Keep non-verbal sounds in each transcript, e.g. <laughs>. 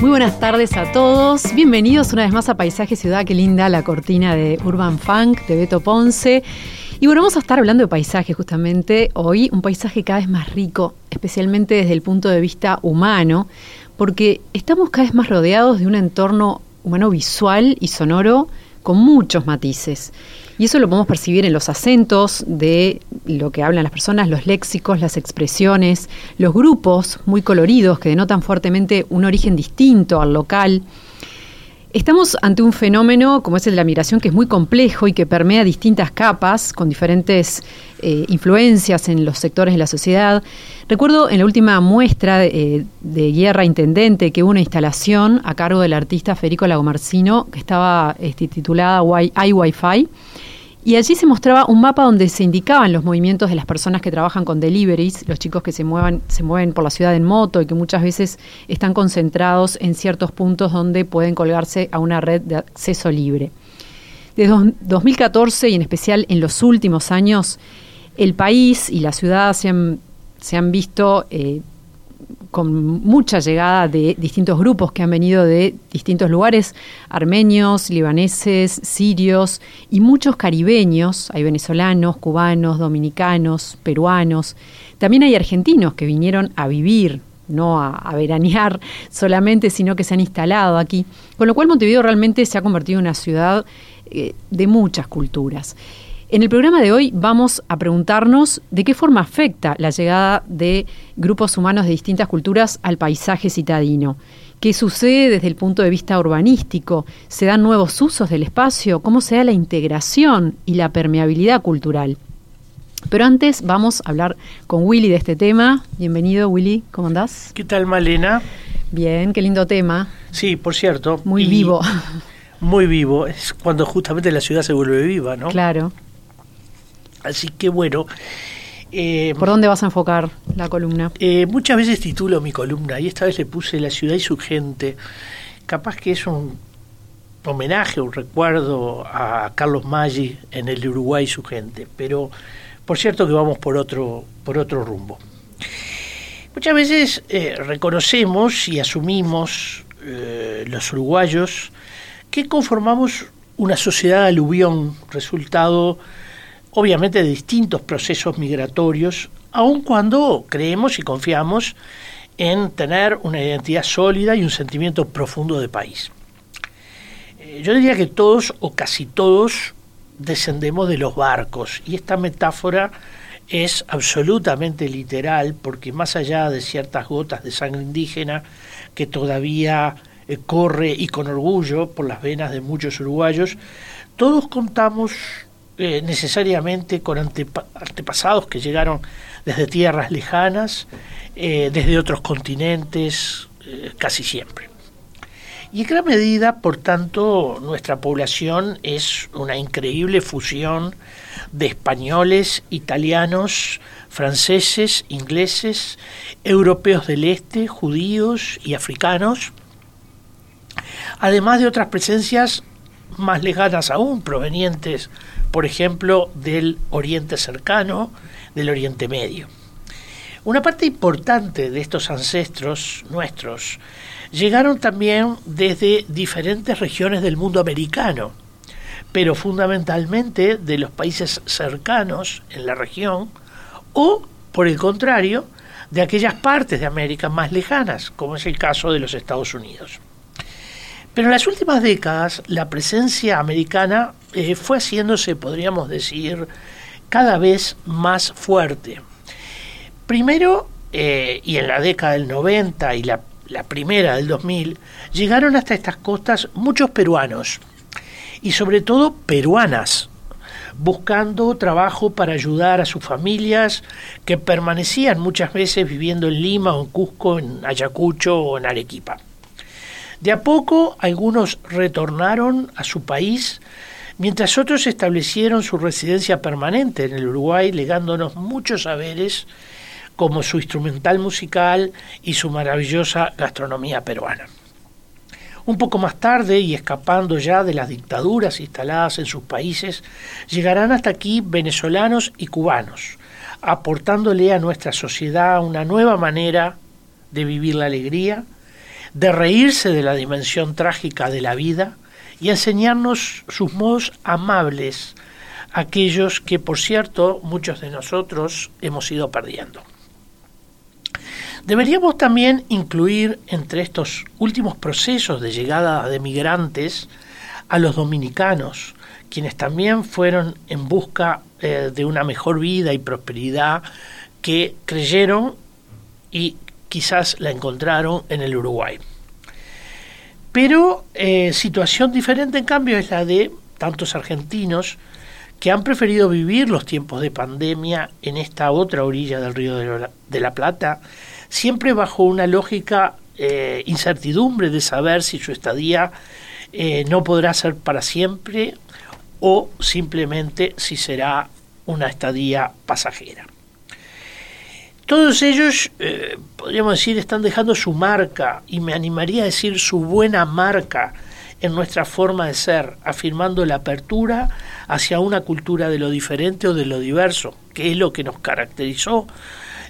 Muy buenas tardes a todos. Bienvenidos una vez más a Paisaje Ciudad. Qué linda la cortina de Urban Funk de Beto Ponce. Y bueno, vamos a estar hablando de paisaje justamente hoy, un paisaje cada vez más rico, especialmente desde el punto de vista humano, porque estamos cada vez más rodeados de un entorno humano visual y sonoro con muchos matices. Y eso lo podemos percibir en los acentos de lo que hablan las personas, los léxicos, las expresiones, los grupos muy coloridos que denotan fuertemente un origen distinto al local. Estamos ante un fenómeno como es el de la migración que es muy complejo y que permea distintas capas con diferentes eh, influencias en los sectores de la sociedad. Recuerdo en la última muestra de, eh, Guerra Intendente que hubo una instalación a cargo del artista Federico Lagomarcino que estaba este, titulada iWiFi y allí se mostraba un mapa donde se indicaban los movimientos de las personas que trabajan con deliveries, los chicos que se, se mueven por la ciudad en moto y que muchas veces están concentrados en ciertos puntos donde pueden colgarse a una red de acceso libre. Desde 2014 y en especial en los últimos años, el país y la ciudad se han, se han visto eh, con mucha llegada de distintos grupos que han venido de distintos lugares, armenios, libaneses, sirios y muchos caribeños, hay venezolanos, cubanos, dominicanos, peruanos, también hay argentinos que vinieron a vivir, no a, veranear <laughs> solamente, sino que se han instalado aquí, con lo cual Montevideo realmente se ha convertido en una ciudad eh, de muchas culturas. En el programa de hoy vamos a preguntarnos de qué forma afecta la llegada de grupos humanos de distintas culturas al paisaje citadino. ¿Qué sucede desde el punto de vista urbanístico? ¿Se dan nuevos usos del espacio? ¿Cómo se da la integración y la permeabilidad cultural? Pero antes vamos a hablar con Willy de este tema. Bienvenido, Willy, ¿cómo andás? ¿Qué tal, Malena? Bien, qué lindo tema. Sí, por cierto. Muy vivo. Muy vivo. Es cuando justamente la ciudad se vuelve viva, ¿no? Claro. Así que bueno. Eh, ¿Por dónde vas a enfocar la columna? Eh, muchas veces titulo mi columna y esta vez le puse La ciudad y su gente. Capaz que es un homenaje, un recuerdo a Carlos Maggi en el Uruguay y su gente, pero por cierto que vamos por otro, por otro rumbo. Muchas veces eh, reconocemos y asumimos los uruguayos que conformamos una sociedad aluvión, resultado obviamente de distintos procesos migratorios, aun cuando creemos y confiamos en tener una identidad sólida y un sentimiento profundo de país. Eh, yo diría que todos o casi todos descendemos de los barcos y esta metáfora es absolutamente literal porque más allá de ciertas gotas de sangre indígena que todavía eh, corre y con orgullo por las venas de muchos uruguayos, todos contamos eh, necesariamente con antepasados que llegaron desde tierras lejanas, eh, desde otros continentes, eh, casi siempre. Y en gran medida, por tanto, nuestra población es una increíble fusión de españoles, italianos, franceses, ingleses, europeos del este, judíos y africanos, además de otras presencias más lejanas aún, provenientes por ejemplo, del Oriente cercano, del Oriente Medio. Una parte importante de estos ancestros nuestros llegaron también desde diferentes regiones del mundo americano, pero fundamentalmente de los países cercanos en la región o, por el contrario, de aquellas partes de América más lejanas, como es el caso de los Estados Unidos. Pero en las últimas décadas la presencia americana eh, fue haciéndose, podríamos decir, cada vez más fuerte. Primero, eh, y en la década del 90 y la, la primera del 2000, llegaron hasta estas costas muchos peruanos, y sobre todo peruanas, buscando trabajo para ayudar a sus familias que permanecían muchas veces viviendo en Lima o en Cusco, en Ayacucho o en Arequipa. De a poco algunos retornaron a su país mientras otros establecieron su residencia permanente en el Uruguay, legándonos muchos saberes como su instrumental musical y su maravillosa gastronomía peruana. Un poco más tarde, y escapando ya de las dictaduras instaladas en sus países, llegarán hasta aquí venezolanos y cubanos, aportándole a nuestra sociedad una nueva manera de vivir la alegría, de reírse de la dimensión trágica de la vida y enseñarnos sus modos amables, aquellos que, por cierto, muchos de nosotros hemos ido perdiendo. Deberíamos también incluir entre estos últimos procesos de llegada de migrantes a los dominicanos, quienes también fueron en busca eh, de una mejor vida y prosperidad que creyeron y quizás la encontraron en el Uruguay. Pero eh, situación diferente en cambio es la de tantos argentinos que han preferido vivir los tiempos de pandemia en esta otra orilla del río de la, Plata, siempre bajo una lógica eh, incertidumbre de saber si su estadía eh, no podrá ser para siempre o simplemente si será una estadía pasajera. Todos ellos, eh, podríamos decir, están dejando su marca, y me animaría a decir su buena marca en nuestra forma de ser, afirmando la apertura hacia una cultura de lo diferente o de lo diverso, que es lo que nos caracterizó,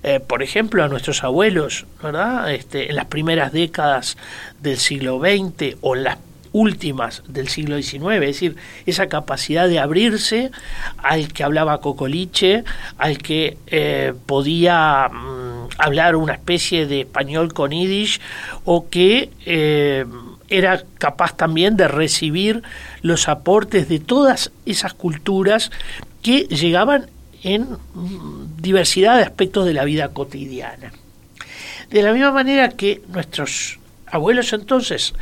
eh, por ejemplo, a nuestros abuelos, ¿verdad? Este, en las primeras décadas del siglo XX o en las últimas del siglo XIX, es decir, esa capacidad de abrirse al que hablaba cocoliche, al que eh, podía mm, hablar una especie de español con yiddish o que eh, era capaz también de recibir los aportes de todas esas culturas que llegaban en mm, diversidad de aspectos de la vida cotidiana. De la misma manera que nuestros abuelos entonces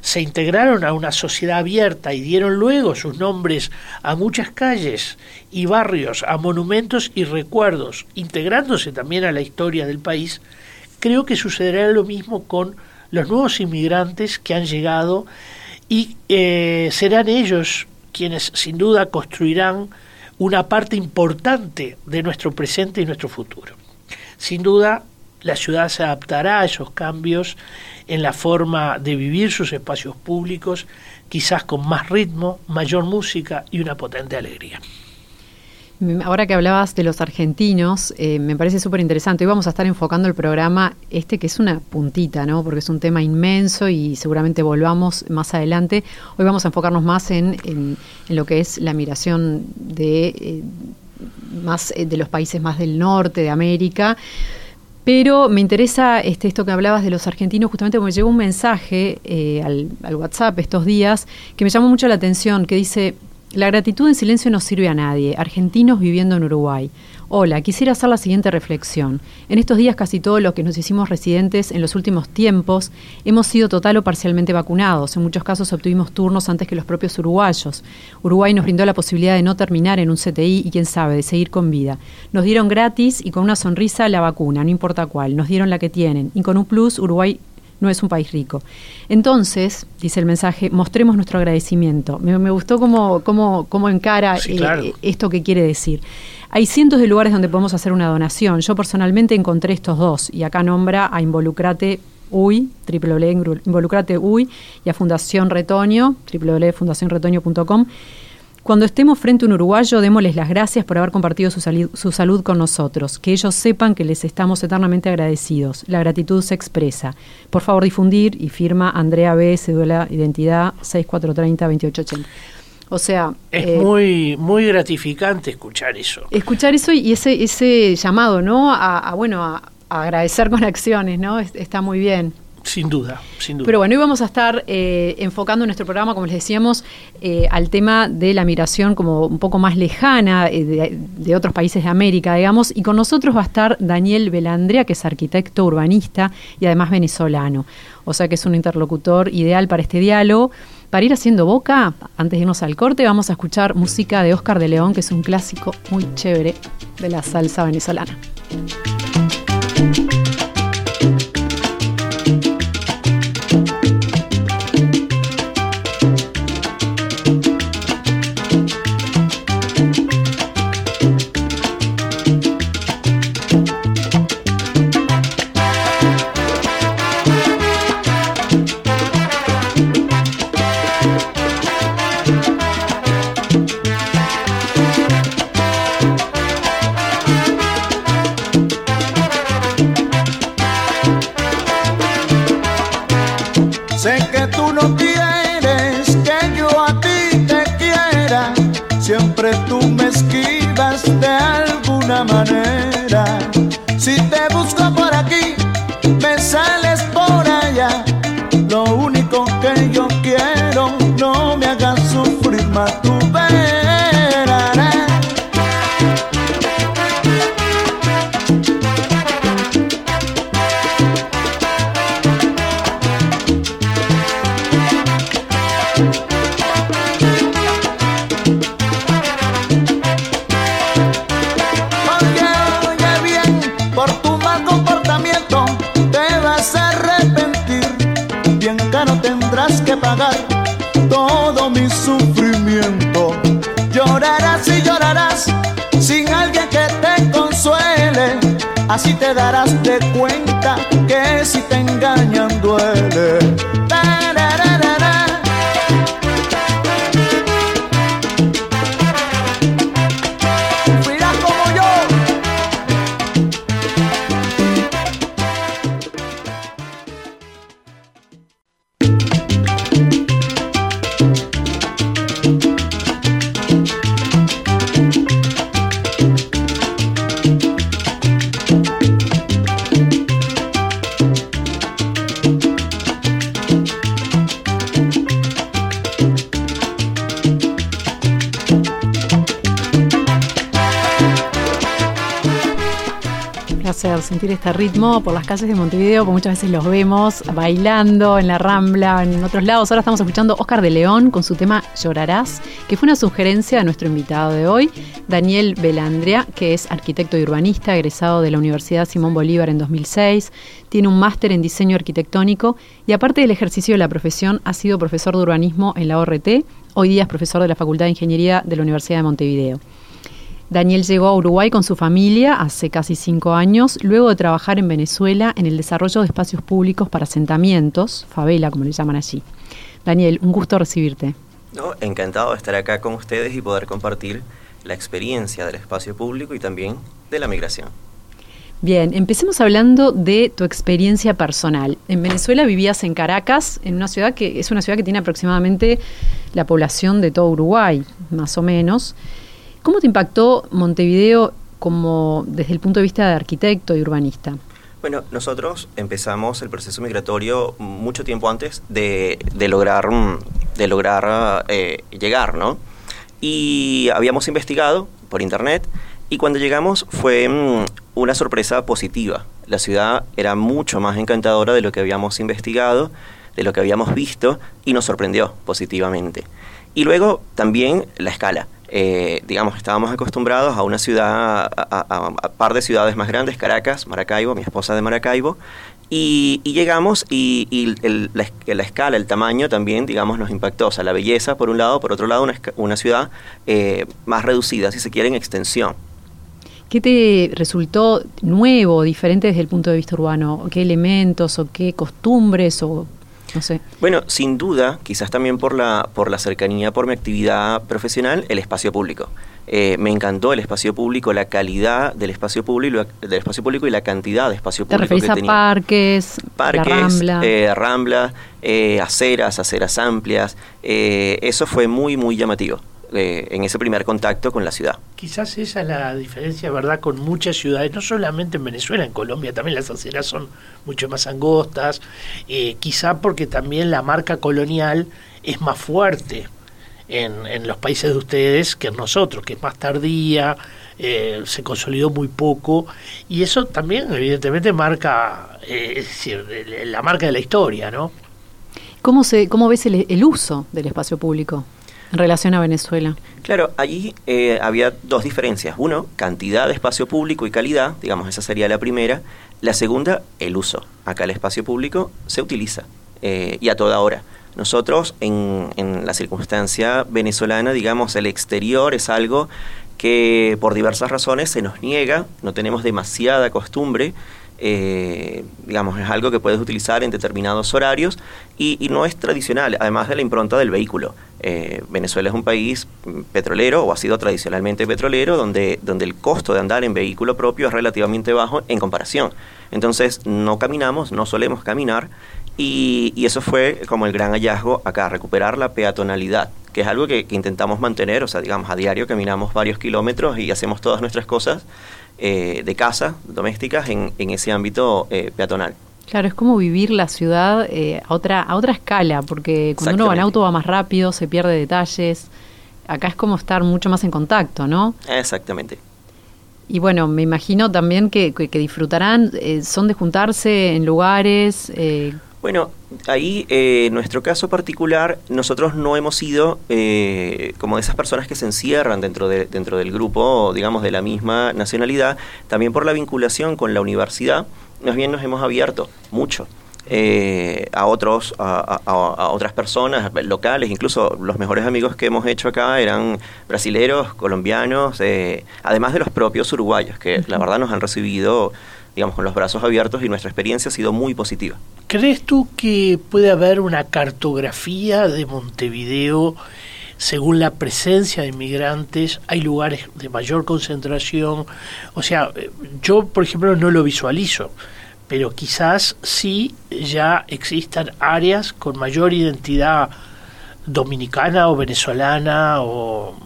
se integraron a una sociedad abierta y dieron luego sus nombres a muchas calles y barrios, a monumentos y recuerdos, integrándose también a la historia del país, creo que sucederá lo mismo con los nuevos inmigrantes que han llegado y eh, serán ellos quienes sin duda construirán una parte importante de nuestro presente y nuestro futuro. Sin duda, la ciudad se adaptará a esos cambios en la forma de vivir sus espacios públicos, quizás con más ritmo, mayor música y una potente alegría. Ahora que hablabas de los argentinos, eh, me parece súper interesante. Hoy vamos a estar enfocando el programa este, que es una puntita, ¿no? Porque es un tema inmenso y seguramente volvamos más adelante. Hoy vamos a enfocarnos más en, en, lo que es la migración de, eh, más, eh, de los países más del norte de América. Pero me interesa este, esto que hablabas de los argentinos, justamente porque llegó un mensaje eh, al, al, WhatsApp estos días que me llamó mucho la atención, que dice, la gratitud en silencio no sirve a nadie, argentinos viviendo en Uruguay. Hola, quisiera hacer la siguiente reflexión. En estos días casi todos los que nos hicimos residentes en los últimos tiempos hemos sido total o parcialmente vacunados. En muchos casos obtuvimos turnos antes que los propios uruguayos. Uruguay nos brindó la posibilidad de no terminar en un CTI y quién sabe, de seguir con vida. Nos dieron gratis y con una sonrisa la vacuna, no importa cuál. Nos dieron la que tienen. Y con un plus, Uruguay no es un país rico. Entonces, dice el mensaje, mostremos nuestro agradecimiento. Me, gustó cómo, cómo, cómo encara eh, esto que quiere decir. Hay cientos de lugares donde podemos hacer una donación. Yo personalmente encontré estos dos y acá nombra a Involucrate UI, Involucrate UI y a Fundación Retoño, www.fundacionretoño.com. Cuando estemos frente a un uruguayo, démosles las gracias por haber compartido su, su, salud con nosotros. Que ellos sepan que les estamos eternamente agradecidos. La gratitud se expresa. Por favor, difundir y firma Andrea B. Cédula Identidad 6430-2880. O sea... Es eh, muy, muy gratificante escuchar eso. Escuchar eso y ese, ese llamado, ¿no? A, bueno, a, agradecer con acciones, ¿no? está muy bien. Sin duda, sin duda. Pero bueno, hoy vamos a estar eh, enfocando nuestro programa, como les decíamos, eh, al tema de la migración como un poco más lejana de, de, otros países de América, digamos, y con nosotros va a estar Daniel Belandrea, que es arquitecto urbanista y además venezolano. O sea que es un interlocutor ideal para este diálogo. Para ir haciendo boca, antes de irnos al corte, vamos a escuchar música de Oscar de León, que es un clásico muy chévere de la salsa venezolana. Mi sufrimiento. Llorarás y llorarás sin alguien que te consuele. Así te darás de cuenta que si te engañan duele. Este ritmo por las calles de Montevideo, que muchas veces los vemos bailando en la Rambla, en otros lados. Ahora estamos escuchando Oscar de León con su tema Llorarás, que fue una sugerencia de nuestro invitado de hoy, Daniel Belandria, que es arquitecto y urbanista, egresado de la Universidad Simón Bolívar en 2006, tiene un máster en diseño arquitectónico y aparte del ejercicio de la profesión ha sido profesor de urbanismo en la ORT, hoy día es profesor de la Facultad de Ingeniería de la Universidad de Montevideo. Daniel llegó a Uruguay con su familia hace casi cinco años, luego de trabajar en Venezuela en el desarrollo de espacios públicos para asentamientos, favela como le llaman allí. Daniel, un gusto recibirte. No, encantado de estar acá con ustedes y poder compartir la experiencia del espacio público y también de la migración. Bien, empecemos hablando de tu experiencia personal. En Venezuela vivías en Caracas, en una ciudad que es una ciudad que tiene aproximadamente la población de todo Uruguay, más o menos. ¿Cómo te impactó Montevideo como desde el punto de vista de arquitecto y urbanista? Bueno, nosotros empezamos el proceso migratorio mucho tiempo antes de, lograr, de lograr eh, llegar, ¿no? Y habíamos investigado por internet y cuando llegamos fue mm, una sorpresa positiva. La ciudad era mucho más encantadora de lo que habíamos investigado, de lo que habíamos visto y nos sorprendió positivamente. Y luego también la escala. Eh, digamos, estábamos acostumbrados a una ciudad, a, un par de ciudades más grandes, Caracas, Maracaibo, mi esposa de Maracaibo, y, llegamos y, la, escala, el tamaño también, digamos, nos impactó. O sea, la belleza por un lado, por otro lado, una, ciudad eh, más reducida, si se quiere, en extensión. ¿Qué te resultó nuevo, diferente desde el punto de vista urbano? ¿Qué elementos o qué costumbres o bueno, sin duda, quizás también por la, por la cercanía, por mi actividad profesional, el espacio público. Eh, me encantó el espacio público, la calidad del espacio público, del espacio público y la cantidad de espacio público que tenía. parques, parques, rambla, eh, rambla eh, aceras, aceras amplias. eso fue muy, muy llamativo. Eh, en ese primer contacto con la ciudad. Quizás esa es la diferencia, ¿verdad?, con muchas ciudades, no solamente en Venezuela, en Colombia también las aceras son mucho más angostas, eh, quizá porque también la marca colonial es más fuerte en, en, los países de ustedes que en nosotros, que es más tardía, eh, se consolidó muy poco, y eso también evidentemente marca, es decir, la marca de la historia, ¿no? ¿Cómo, se, cómo ves el uso del espacio público? En relación a Venezuela? Claro, allí eh, había dos diferencias. Uno, cantidad de espacio público y calidad, digamos, esa sería la primera. La segunda, el uso. Acá el espacio público se utiliza eh, y a toda hora. Nosotros, en, en la circunstancia venezolana, digamos, el exterior es algo que por diversas razones se nos niega, no tenemos demasiada costumbre eh, digamos, es algo que puedes utilizar en determinados horarios y, no es tradicional, además de la impronta del vehículo. Eh, Venezuela es un país petrolero o ha sido tradicionalmente petrolero donde, donde el costo de andar en vehículo propio es relativamente bajo en comparación. Entonces no caminamos, no solemos caminar y, y eso fue como el gran hallazgo acá, recuperar la peatonalidad que es algo que, intentamos mantener, o sea, digamos, a diario caminamos varios kilómetros y hacemos todas nuestras cosas eh, de casa, domésticas, en, ese ámbito eh, peatonal. Claro, es como vivir la ciudad eh, a, otra, a otra escala, porque cuando uno va en auto va más rápido, se pierde detalles. Acá es como estar mucho más en contacto, ¿no? Exactamente. Y bueno, me imagino también que, que, disfrutarán, son de juntarse en lugares. Bueno, ahí eh, en nuestro caso particular, nosotros no hemos sido eh, como de esas personas que se encierran dentro, de, dentro del grupo, digamos, de la misma nacionalidad, también por la vinculación con la universidad, más bien nos hemos abierto mucho. Eh, a otros a, otras personas locales incluso los mejores amigos que hemos hecho acá eran brasileros colombianos además de los propios uruguayos que la verdad nos han recibido digamos, con los brazos abiertos y nuestra experiencia ha sido muy positiva. ¿Crees tú que puede haber una cartografía de Montevideo según la presencia de inmigrantes? ¿Hay lugares de mayor concentración? O sea, yo, por ejemplo, no lo visualizo, pero quizás sí ya existan áreas con mayor identidad dominicana o venezolana o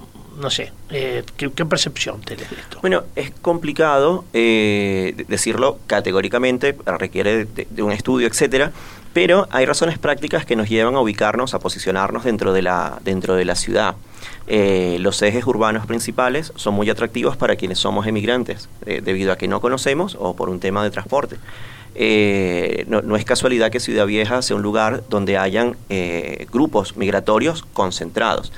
no sé, eh, ¿qué, percepción tenés de esto? Bueno, es complicado eh, decirlo categóricamente, requiere de, un estudio, etcétera, pero hay razones prácticas que nos llevan a ubicarnos, a posicionarnos dentro de la, dentro de la ciudad. Eh, los ejes urbanos principales son muy atractivos para quienes somos emigrantes, debido a que no conocemos o por un tema de transporte. No, no, es casualidad que Ciudad Vieja sea un lugar donde hayan grupos migratorios concentrados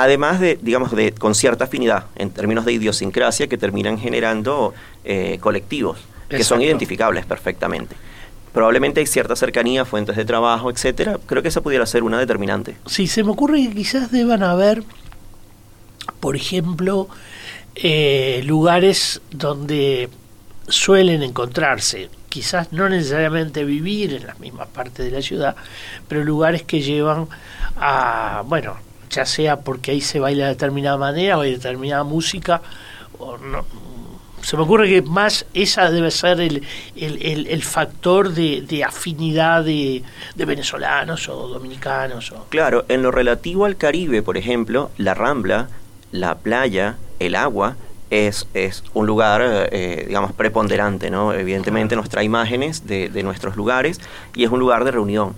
además de, digamos, de, con cierta afinidad en términos de idiosincrasia que terminan generando eh, colectivos que son identificables perfectamente. Probablemente hay cierta cercanía, fuentes de trabajo, etcétera. Creo que esa pudiera ser una determinante. Sí, se me ocurre que quizás deban haber, por ejemplo, eh, lugares donde suelen encontrarse, quizás no necesariamente vivir en las mismas partes de la ciudad, pero lugares que llevan a, bueno, ya sea porque ahí se baila de determinada manera o hay determinada música, o no, se me ocurre que más esa debe ser el, el, factor de, afinidad de, venezolanos o dominicanos. O... Claro, en lo relativo al Caribe, por ejemplo, la Rambla, la playa, el agua, es, es un lugar, eh, digamos, preponderante, ¿no? Evidentemente nos trae imágenes de, de nuestros lugares y es un lugar de reunión.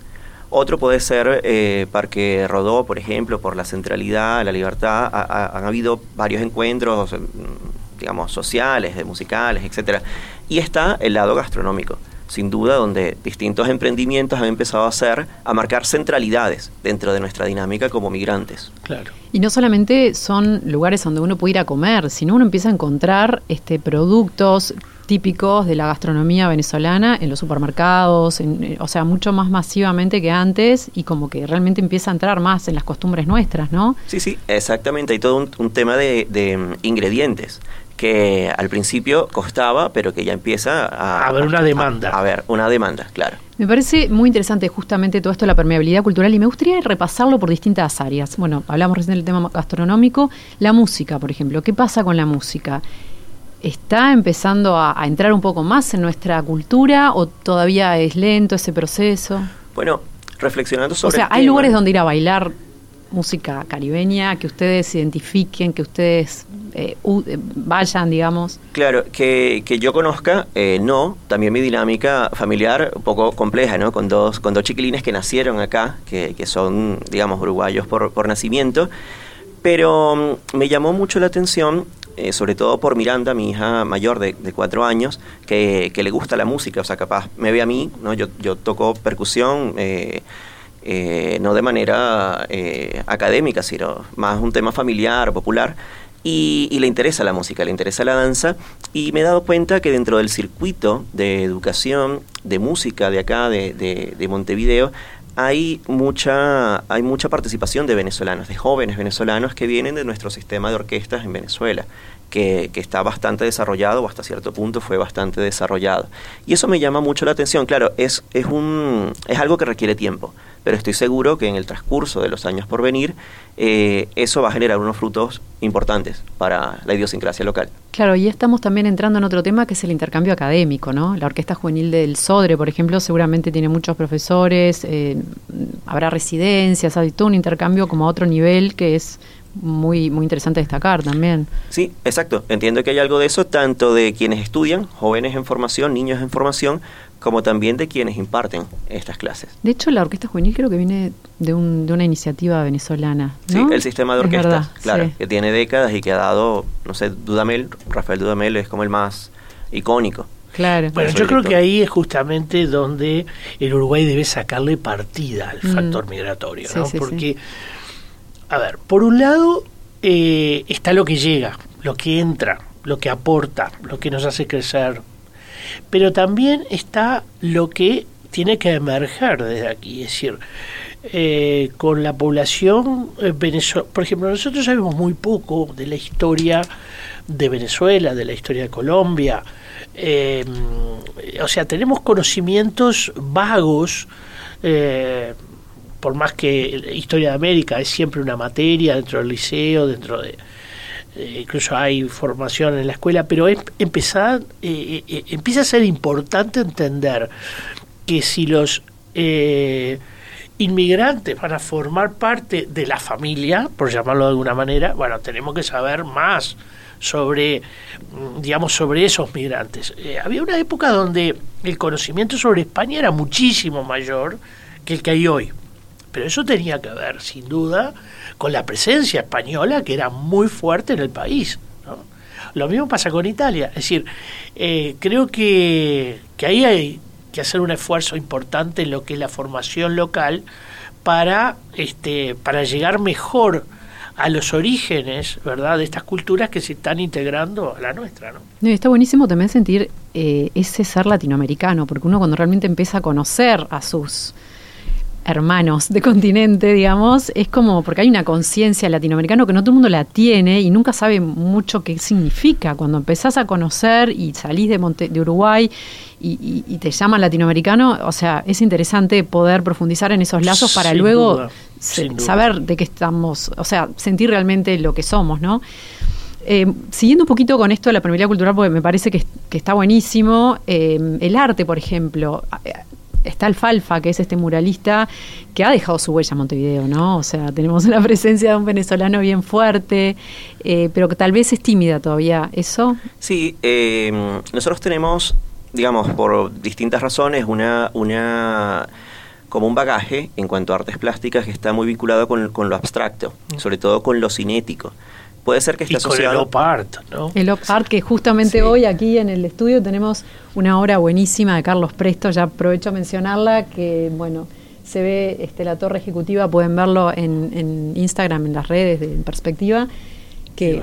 Otro puede ser eh, Parque Rodó, por ejemplo, por la centralidad, la libertad. han habido varios encuentros, mm, digamos, sociales, de musicales, etcétera. Y está el lado gastronómico, sin duda, donde distintos emprendimientos han empezado a hacer, a marcar centralidades dentro de nuestra dinámica como migrantes. Claro. Y no solamente son lugares donde uno puede ir a comer, sino uno empieza a encontrar este, productos típicos de la gastronomía venezolana en los supermercados, eh, o sea, mucho más masivamente que antes y como que realmente empieza a entrar más en las costumbres nuestras, ¿no? Sí, sí, exactamente. Hay todo un, tema de, mm, ingredientes que al principio costaba, pero que ya empieza a... haber una demanda. A, ver, una demanda, claro. Me parece muy interesante justamente todo esto de la permeabilidad cultural y me gustaría repasarlo por distintas áreas. Bueno, hablamos recién del tema gastronómico, la música, por ejemplo. ¿Qué pasa con la música? ¿Está empezando a, entrar un poco más en nuestra cultura o todavía es lento ese proceso? Bueno, reflexionando sobre... O sea, ¿hay lugares donde ir a bailar música caribeña que ustedes identifiquen, que ustedes eh, eh, vayan, digamos? Claro, que, que yo conozca, eh, no. También mi dinámica familiar un poco compleja, ¿no? Con dos, con dos chiquilines que nacieron acá, que, que son, digamos, uruguayos por, por nacimiento. Pero mm, me llamó mucho la atención sobre todo por Miranda, mi hija mayor de, cuatro años, que, le gusta la música, o sea, capaz me ve a mí, ¿no? yo, yo toco percusión, eh, eh, no de manera académica, sino más un tema familiar, popular, y, le interesa la música, le interesa la danza, y me he dado cuenta que dentro del circuito de educación, de música de acá, de, de Montevideo, hay mucha, hay mucha participación de venezolanos, de jóvenes venezolanos que vienen de nuestro sistema de orquestas en Venezuela. Que, está bastante desarrollado o hasta cierto punto fue bastante desarrollado. Y eso me llama mucho la atención. Claro, es, es, un, es algo que requiere tiempo, pero estoy seguro que en el transcurso de los años por venir eh, eso va a generar unos frutos importantes para la idiosincrasia local. Claro, y estamos también entrando en otro tema que es el intercambio académico, ¿no? La Orquesta Juvenil del Sodre, por ejemplo, seguramente tiene muchos profesores, eh, habrá residencias, hay todo un intercambio como a otro nivel que es muy, muy interesante destacar también. Sí, exacto. Entiendo que hay algo de eso, tanto de quienes estudian, jóvenes en formación, niños en formación, como también de quienes imparten estas clases. De hecho, la Orquesta Juvenil creo que viene de, un, de una iniciativa venezolana. Sí, el sistema de orquestas, claro, que tiene décadas y que ha dado, no sé, Dudamel, Rafael Dudamel es como el más icónico. Claro. Bueno, yo creo que ahí es justamente donde el Uruguay debe sacarle partida al mm. factor migratorio, ¿no? Porque a ver, por un lado eh, está lo que llega, lo que entra, lo que aporta, lo que nos hace crecer, pero también está lo que tiene que emerger desde aquí, es decir, eh, con la población eh, venezolana, por ejemplo, nosotros sabemos muy poco de la historia de Venezuela, de la historia de Colombia, o sea, tenemos conocimientos vagos, por más que historia de América es siempre una materia dentro del liceo, dentro de incluso hay formación en la escuela, pero es empezar, eh, eh, empieza a ser importante entender que si los eh, inmigrantes van a formar parte de la familia, por llamarlo de alguna manera, bueno, tenemos que saber más sobre, mm, digamos, sobre esos migrantes. había una época donde el conocimiento sobre España era muchísimo mayor que el que hay hoy. Pero eso tenía que ver, sin duda, con la presencia española que era muy fuerte en el país. Lo mismo pasa con Italia. Es decir, eh, creo que, que ahí hay que hacer un esfuerzo importante en lo que es la formación local para, este, para llegar mejor a los orígenes, ¿verdad?, de estas culturas que se están integrando a la nuestra, ¿no? está buenísimo también sentir eh, ese ser latinoamericano, porque uno cuando realmente empieza a conocer a sus hermanos de continente, digamos, es como porque hay una conciencia latinoamericana que no todo el mundo la tiene y nunca sabe mucho qué significa. Cuando empezás a conocer y salís de, Monte, de Uruguay y, te llaman latinoamericano, o sea, es interesante poder profundizar en esos lazos para luego saber de qué estamos, o sea, sentir realmente lo que somos, ¿no? Eh, siguiendo un poquito con esto de la permeabilidad cultural, porque me parece que, está buenísimo, eh, el arte, por ejemplo, está Alfalfa, que es este muralista que ha dejado su huella en Montevideo, ¿no? O sea, tenemos la presencia de un venezolano bien fuerte, eh, pero que tal vez es tímida todavía. ¿Eso? Sí, eh, nosotros tenemos, digamos, por distintas razones, una, una como un bagaje en cuanto a artes plásticas que está muy vinculado con, con lo abstracto, mm. sobre todo con lo cinético puede ser que esté asociado. el op art, ¿no? El op art, que justamente hoy aquí en el estudio tenemos una obra buenísima de Carlos Presto, ya aprovecho a mencionarla, que bueno, se ve este, la torre ejecutiva, pueden verlo en, Instagram, en las redes de en perspectiva, que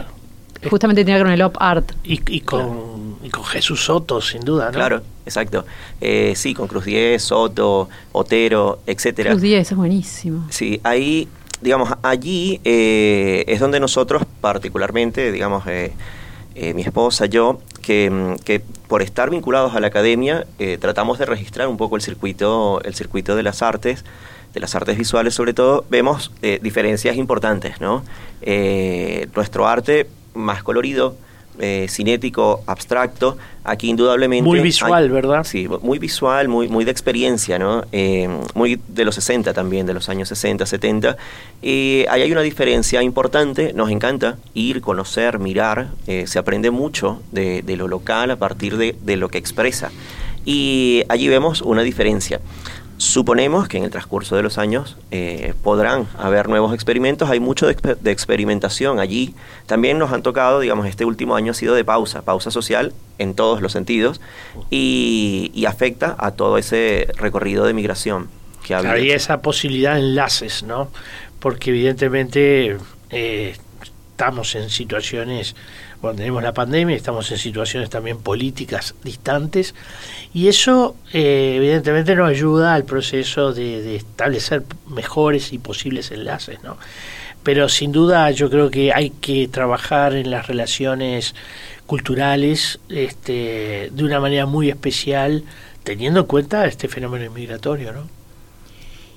justamente tiene que ver con el op art. Y, con, con Jesús Soto, sin duda, ¿no? Claro, exacto. Eh, sí, con Cruz Diez, Soto, Otero, etcétera. Cruz Diez es buenísimo. Sí, ahí digamos, allí eh, es donde nosotros particularmente, digamos, eh, eh, mi esposa, yo, que, mm, que, por estar vinculados a la academia, tratamos de registrar un poco el circuito, el circuito de las artes, de las artes visuales sobre todo, vemos diferencias importantes, ¿no? nuestro arte más colorido, eh, cinético, abstracto. Aquí indudablemente... Muy visual, ¿verdad? Sí, muy visual, muy, muy de experiencia, ¿no? Eh, muy de los 60 también, de los años 60, 70. y ahí hay una diferencia importante, nos encanta ir, conocer, mirar, eh, se aprende mucho de, de, lo local a partir de, de lo que expresa. Y allí vemos una diferencia. Suponemos que en el transcurso de los años eh, podrán haber nuevos experimentos, hay mucho de, experimentación allí. También nos han tocado, digamos, este último año ha sido de pausa, pausa social en todos los sentidos y, afecta a todo ese recorrido de migración que ha Hay esa posibilidad de enlaces, ¿no? Porque evidentemente eh, estamos en situaciones bueno, tenemos la pandemia, estamos en situaciones también políticas distantes y eso eh, evidentemente nos ayuda al proceso de, establecer mejores y posibles enlaces, ¿no? pero sin duda yo creo que hay que trabajar en las relaciones culturales este, de una manera muy especial, teniendo en cuenta este fenómeno inmigratorio, ¿no?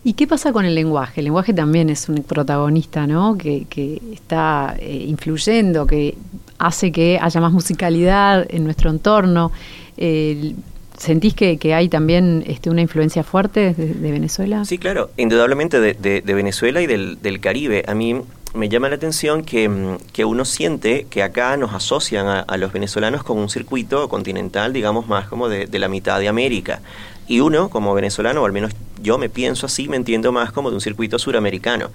¿Y qué pasa con el lenguaje? El lenguaje también es un protagonista, ¿no? Que, que está eh, influyendo, que hace que haya más musicalidad en nuestro entorno. Eh, ¿Sentís que, que, hay también este, una influencia fuerte de, de Venezuela? Sí, claro, indudablemente de, de, de Venezuela y del, del, Caribe. A mí me llama la atención que, mm, que uno siente que acá nos asocian a, a, los venezolanos con un circuito continental, digamos, más como de, de la mitad de América. Y uno, como venezolano, o al menos yo me pienso así, me entiendo más como de un circuito suramericano.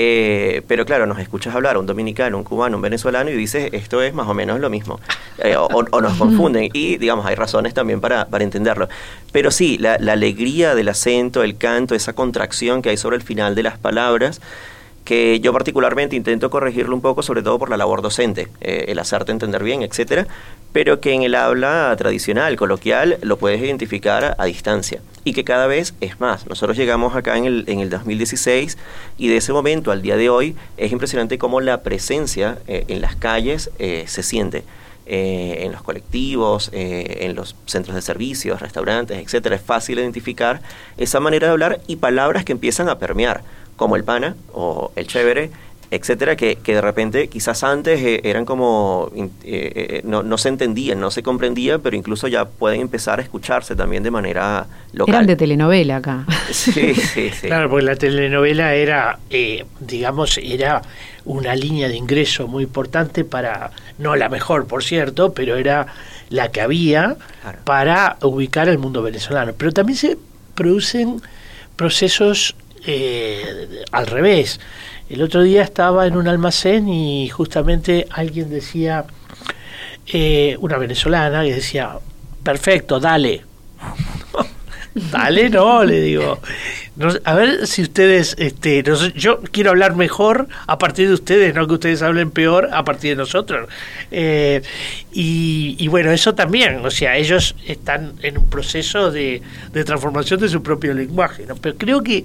Eh, pero claro, nos escuchas hablar un dominicano, un cubano, un venezolano y dices, esto es más o menos lo mismo. <laughs> Eh, o, o, nos confunden. Y, digamos, hay razones también para, para entenderlo. Pero sí, la, la, alegría del acento, el canto, esa contracción que hay sobre el final de las palabras, que yo particularmente intento corregirlo un poco, sobre todo por la labor docente, eh, el hacerte entender bien, etcétera, pero que en el habla tradicional, coloquial, lo puedes identificar a, distancia y que cada vez es más. Nosotros llegamos acá en el, en el 2016 y de ese momento al día de hoy es impresionante cómo la presencia eh, en las calles eh, se siente. Eh, en los colectivos, en los centros de servicios, restaurantes, etcétera. Es fácil identificar esa manera de hablar y palabras que empiezan a permear como el pana o el chévere, etcétera, que, que de repente quizás antes eh, eran como, eh, eh, no, no, se entendían, no se comprendía, pero incluso ya pueden empezar a escucharse también de manera local. Eran de telenovela acá. <laughs> Sí, sí, sí. Claro, porque la telenovela era, eh, digamos, era una línea de ingreso muy importante para, no la mejor, por cierto, pero era la que había claro. para ubicar el mundo venezolano. Pero también se producen procesos eh, al revés. El otro día estaba en un almacén y justamente alguien decía, eh, una venezolana, que decía, perfecto, dale. <laughs> dale, no, le digo. No, a ver si ustedes, este, no, yo quiero hablar mejor a partir de ustedes, no que ustedes hablen peor a partir de nosotros. Eh, y, bueno, eso también, o sea, ellos están en un proceso de, de transformación de su propio lenguaje, ¿no? Pero creo que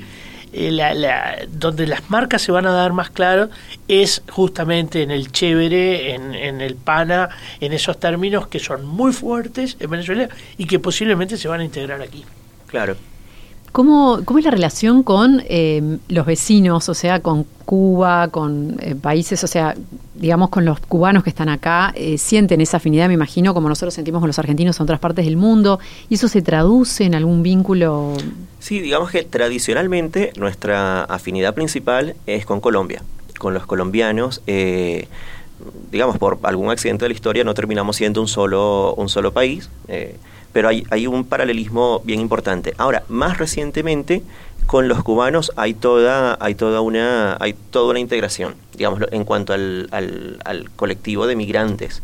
eh, la, la, donde las marcas se van a dar más claro es justamente en el chévere, en, en, el pana, en esos términos que son muy fuertes en Venezuela y que posiblemente se van a integrar aquí. Claro. ¿Cómo, ¿Cómo, es la relación con eh, los vecinos, o sea, con Cuba, con eh, países, o sea, digamos, con los cubanos que están acá? Eh, ¿Sienten esa afinidad, me imagino, como nosotros sentimos con los argentinos en otras partes del mundo? ¿Y eso se traduce en algún vínculo? Sí, digamos que tradicionalmente nuestra afinidad principal es con Colombia, con los colombianos. Eh, digamos, por algún accidente de la historia no terminamos siendo un solo, un solo país. Pero hay, hay un paralelismo bien importante. Ahora, más recientemente, con los cubanos hay toda, hay toda, una, hay toda una integración, digamos, en cuanto al, al, colectivo de migrantes.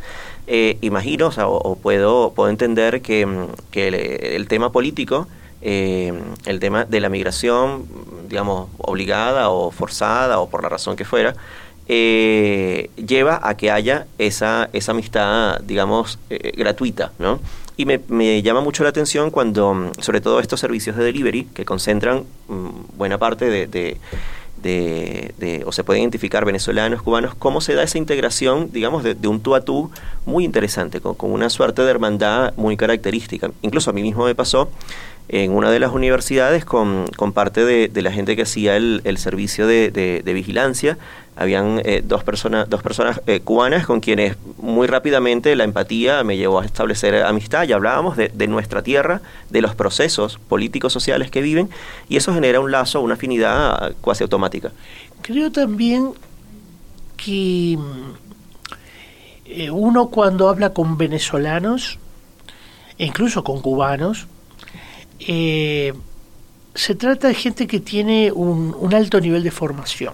Eh, imagino, o, puedo, puedo entender que, que el, tema político, eh, el tema de la migración, digamos, obligada o forzada o por la razón que fuera, eh, lleva a que haya esa, esa amistad, digamos, gratuita, ¿no? Y me, me, llama mucho la atención cuando, sobre todo estos servicios de delivery, que concentran mmm, buena parte de, de, o se puede identificar venezolanos, cubanos, cómo se da esa integración, digamos, de, de un tú a tú muy interesante, con, con, una suerte de hermandad muy característica. Incluso a mí mismo me pasó en una de las universidades con, parte de, la gente que hacía el, servicio de, vigilancia. Habían eh, dos, personas dos personas eh, cubanas con quienes muy rápidamente la empatía me llevó a establecer amistad y hablábamos de, nuestra tierra, de los procesos políticos sociales que viven y eso genera un lazo, una afinidad cuasi automática. Creo también que eh, uno cuando habla con venezolanos, e incluso con cubanos, eh, se trata de gente que tiene un, alto nivel de formación.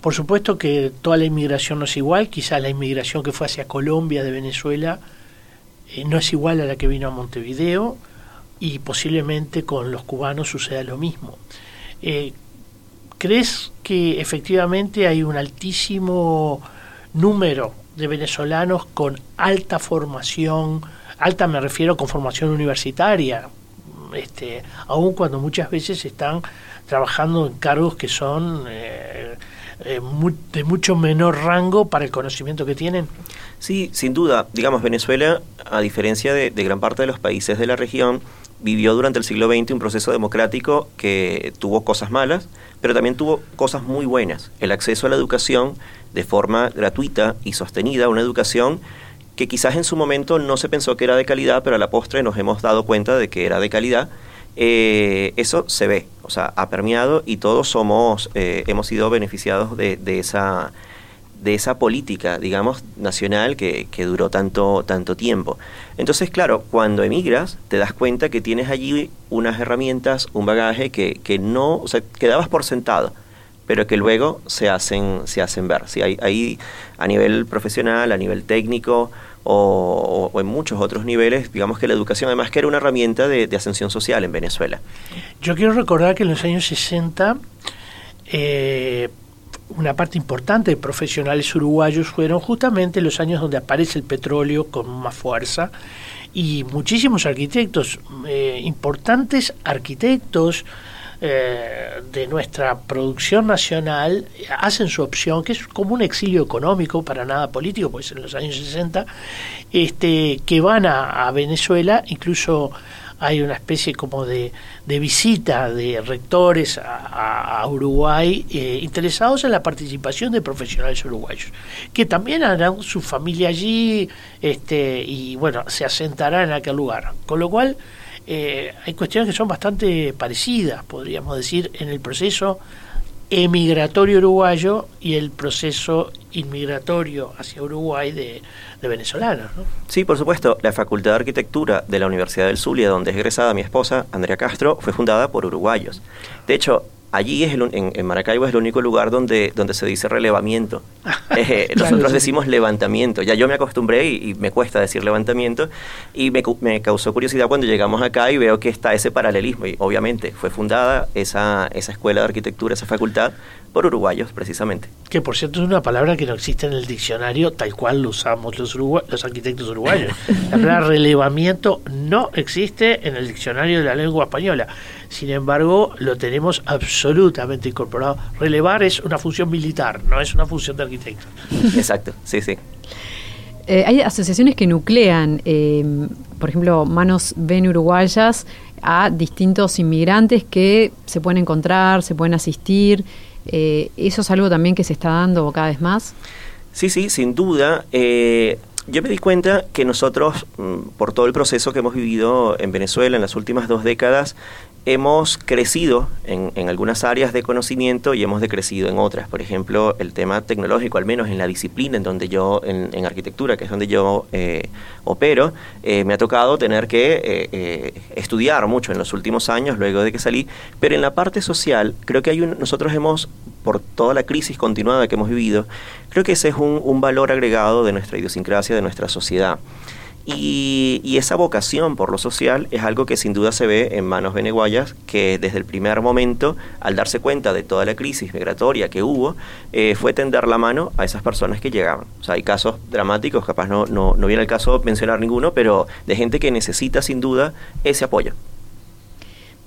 Por supuesto que toda la inmigración no es igual, quizás la inmigración que fue hacia Colombia de Venezuela eh, no es igual a la que vino a Montevideo y posiblemente con los cubanos suceda lo mismo. Eh, ¿Crees que efectivamente hay un altísimo número de venezolanos con alta formación, alta me refiero con formación universitaria, este, aun cuando muchas veces están trabajando en cargos que son eh, eh, de mucho menor rango para el conocimiento que tienen? Sí, sin duda. Digamos, Venezuela, a diferencia de, de gran parte de los países de la región, vivió durante el siglo XX un proceso democrático que tuvo cosas malas, pero también tuvo cosas muy buenas. El acceso a la educación de forma gratuita y sostenida, una educación que quizás en su momento no se pensó que era de calidad, pero a la postre nos hemos dado cuenta de que era de calidad. Eh, eso se ve, o sea, ha permeado y todos somos, eh, hemos sido beneficiados de, de, esa, de esa política, digamos, nacional que, que, duró tanto, tanto tiempo. Entonces, claro, cuando emigras, te das cuenta que tienes allí unas herramientas, un bagaje que, que no, o sea, quedabas por sentado pero que luego se hacen, se hacen ver. Si hay, hay a nivel profesional, a nivel técnico o, en muchos otros niveles, digamos que la educación además que era una herramienta de, de ascensión social en Venezuela. Yo quiero recordar que en los años 60 eh, una parte importante de profesionales uruguayos fueron justamente los años donde aparece el petróleo con más fuerza y muchísimos arquitectos, eh, importantes arquitectos, eh, de nuestra producción nacional hacen su opción, que es como un exilio económico, para nada político, pues en los años 60, este, que van a, Venezuela, incluso hay una especie como de, de visita de rectores a, a Uruguay eh, interesados en la participación de profesionales uruguayos, que también harán su familia allí este, y bueno, se asentarán en aquel lugar. Con lo cual, eh, hay cuestiones que son bastante parecidas, podríamos decir, en el proceso emigratorio uruguayo y el proceso inmigratorio hacia Uruguay de, venezolanos. ¿no? Sí, por supuesto. La Facultad de Arquitectura de la Universidad del Zulia, donde es egresada mi esposa, Andrea Castro, fue fundada por uruguayos. De hecho, allí es el, en, en, Maracaibo es el único lugar donde, donde se dice relevamiento. <laughs> Eh, nosotros claro, sí. decimos levantamiento. Ya yo me acostumbré y, y me cuesta decir levantamiento y me, me, causó curiosidad cuando llegamos acá y veo que está ese paralelismo. Y obviamente fue fundada esa, esa escuela de arquitectura, esa facultad, por uruguayos precisamente. Que por cierto es una palabra que no existe en el diccionario tal cual lo usamos los, los arquitectos uruguayos. <laughs> La palabra relevamiento no existe en el diccionario de la lengua española. Sin embargo, lo tenemos absolutamente incorporado. Relevar es una función militar, no es una función de arquitecto. <laughs> Exacto, sí, sí. Eh, hay asociaciones que nuclean, eh, por ejemplo, Manos Ven Uruguayas, a distintos inmigrantes que se pueden encontrar, se pueden asistir. Eh, ¿Eso es algo también que se está dando cada vez más? Sí, sí, sin duda. Eh, yo me di cuenta que nosotros, mm, por todo el proceso que hemos vivido en Venezuela en las últimas dos décadas, hemos crecido en, en, algunas áreas de conocimiento y hemos decrecido en otras. Por ejemplo, el tema tecnológico, al menos en la disciplina en donde yo, en, en arquitectura, que es donde yo eh, opero, eh, me ha tocado tener que eh, estudiar mucho en los últimos años, luego de que salí. Pero en la parte social, creo que hay un, nosotros hemos, por toda la crisis continuada que hemos vivido, creo que ese es un, un valor agregado de nuestra idiosincrasia, de nuestra sociedad. Y, y, esa vocación por lo social es algo que sin duda se ve en manos veneguayas, que desde el primer momento, al darse cuenta de toda la crisis migratoria que hubo, eh, fue tender la mano a esas personas que llegaban. O sea, hay casos dramáticos, capaz no, no, no viene el caso mencionar ninguno, pero de gente que necesita sin duda ese apoyo.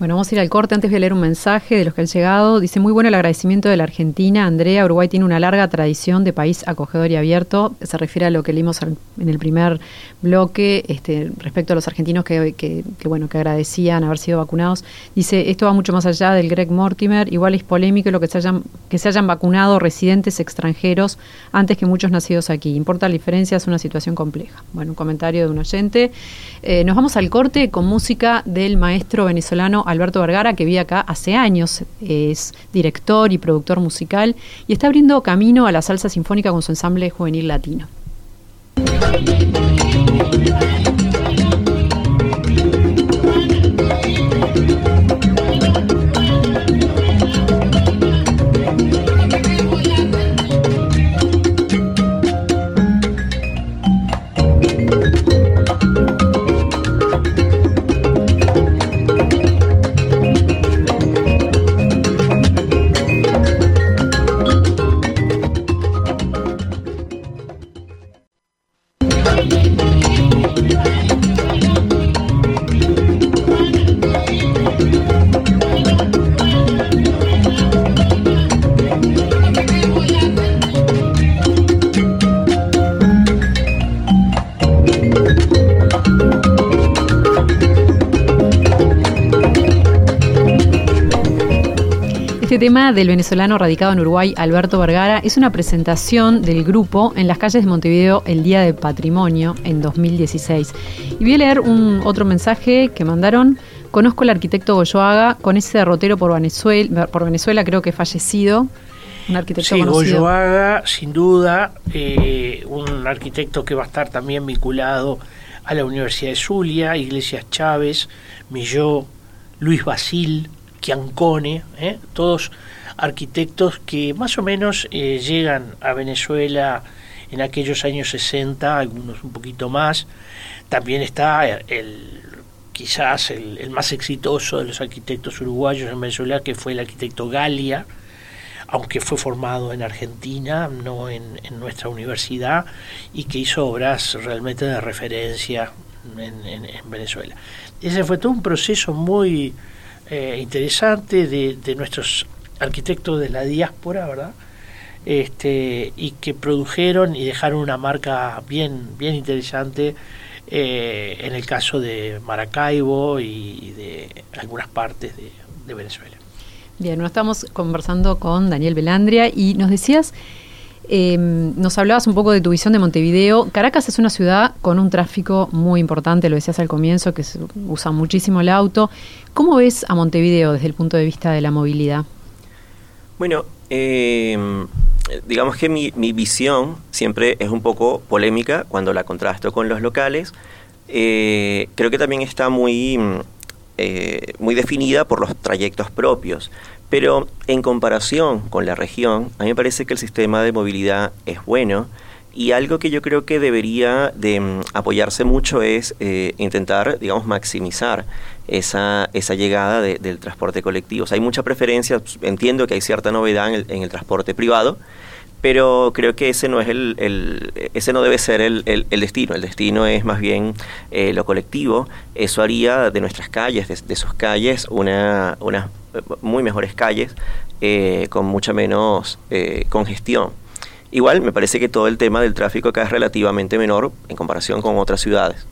Bueno, vamos a ir al corte. Antes voy a leer un mensaje de los que han llegado. Dice, muy bueno el agradecimiento de la Argentina. Andrea, Uruguay tiene una larga tradición de país acogedor y abierto. Se refiere a lo que leímos en el primer bloque este, respecto a los argentinos que, que, que, bueno, que agradecían haber sido vacunados. Dice, esto va mucho más allá del Greg Mortimer. Igual es polémico lo que se hayan, que se hayan vacunado residentes extranjeros antes que muchos nacidos aquí. Importa la diferencia, es una situación compleja. Bueno, un comentario de un oyente. Eh, nos vamos al corte con música del maestro venezolano Alberto Vergara, que vive acá hace años, es director y productor musical y está abriendo camino a la salsa sinfónica con su ensamble juvenil latino. Tema del venezolano radicado en Uruguay, Alberto Vergara, es una presentación del grupo en las calles de Montevideo el Día de Patrimonio en 2016. Y voy a leer un otro mensaje que mandaron. Conozco al arquitecto Goyoaga con ese derrotero por Venezuela, por Venezuela creo que fallecido. Un arquitecto Sí, conocido. Goyoaga, sin duda, eh, un arquitecto que va a estar también vinculado a la Universidad de Zulia, Iglesias Chávez, Milló, Luis Basil, Chiancone, ¿eh? todos arquitectos que más o menos eh, llegan a Venezuela en aquellos años 60, algunos un poquito más. También está el quizás el, más exitoso de los arquitectos uruguayos en Venezuela, que fue el arquitecto Galia, aunque fue formado en Argentina, no en, nuestra universidad, y que hizo obras realmente de referencia en, en, en Venezuela. Ese fue todo un proceso muy eh, interesante de, de, nuestros arquitectos de la diáspora, ¿verdad? Este, y que produjeron y dejaron una marca bien, bien interesante eh, en el caso de Maracaibo y de algunas partes de, de Venezuela. Bien, nos estamos conversando con Daniel Belandria y nos decías, eh, nos hablabas un poco de tu visión de Montevideo. Caracas es una ciudad con un tráfico muy importante, lo decías al comienzo, que se usa muchísimo el auto. ¿Cómo ves a Montevideo desde el punto de vista de la movilidad? Bueno, eh, digamos que mi, visión siempre es un poco polémica cuando la contrasto con los locales. Eh, creo que también está muy eh, muy definida por los trayectos propios. Pero en comparación con la región, a mí me parece que el sistema de movilidad es bueno y algo que yo creo que debería de um, apoyarse mucho es eh, intentar, digamos, maximizar esa, esa llegada de, del transporte colectivo. O sea, hay mucha preferencia, entiendo que hay cierta novedad en el, en el transporte privado, pero creo que ese no es el, el ese no debe ser el, el, destino. El destino es más bien eh, lo colectivo. Eso haría de nuestras calles de, de sus calles una unas muy mejores calles eh, con mucha menos eh, congestión. Igual me parece que todo el tema del tráfico acá es relativamente menor en comparación con otras ciudades.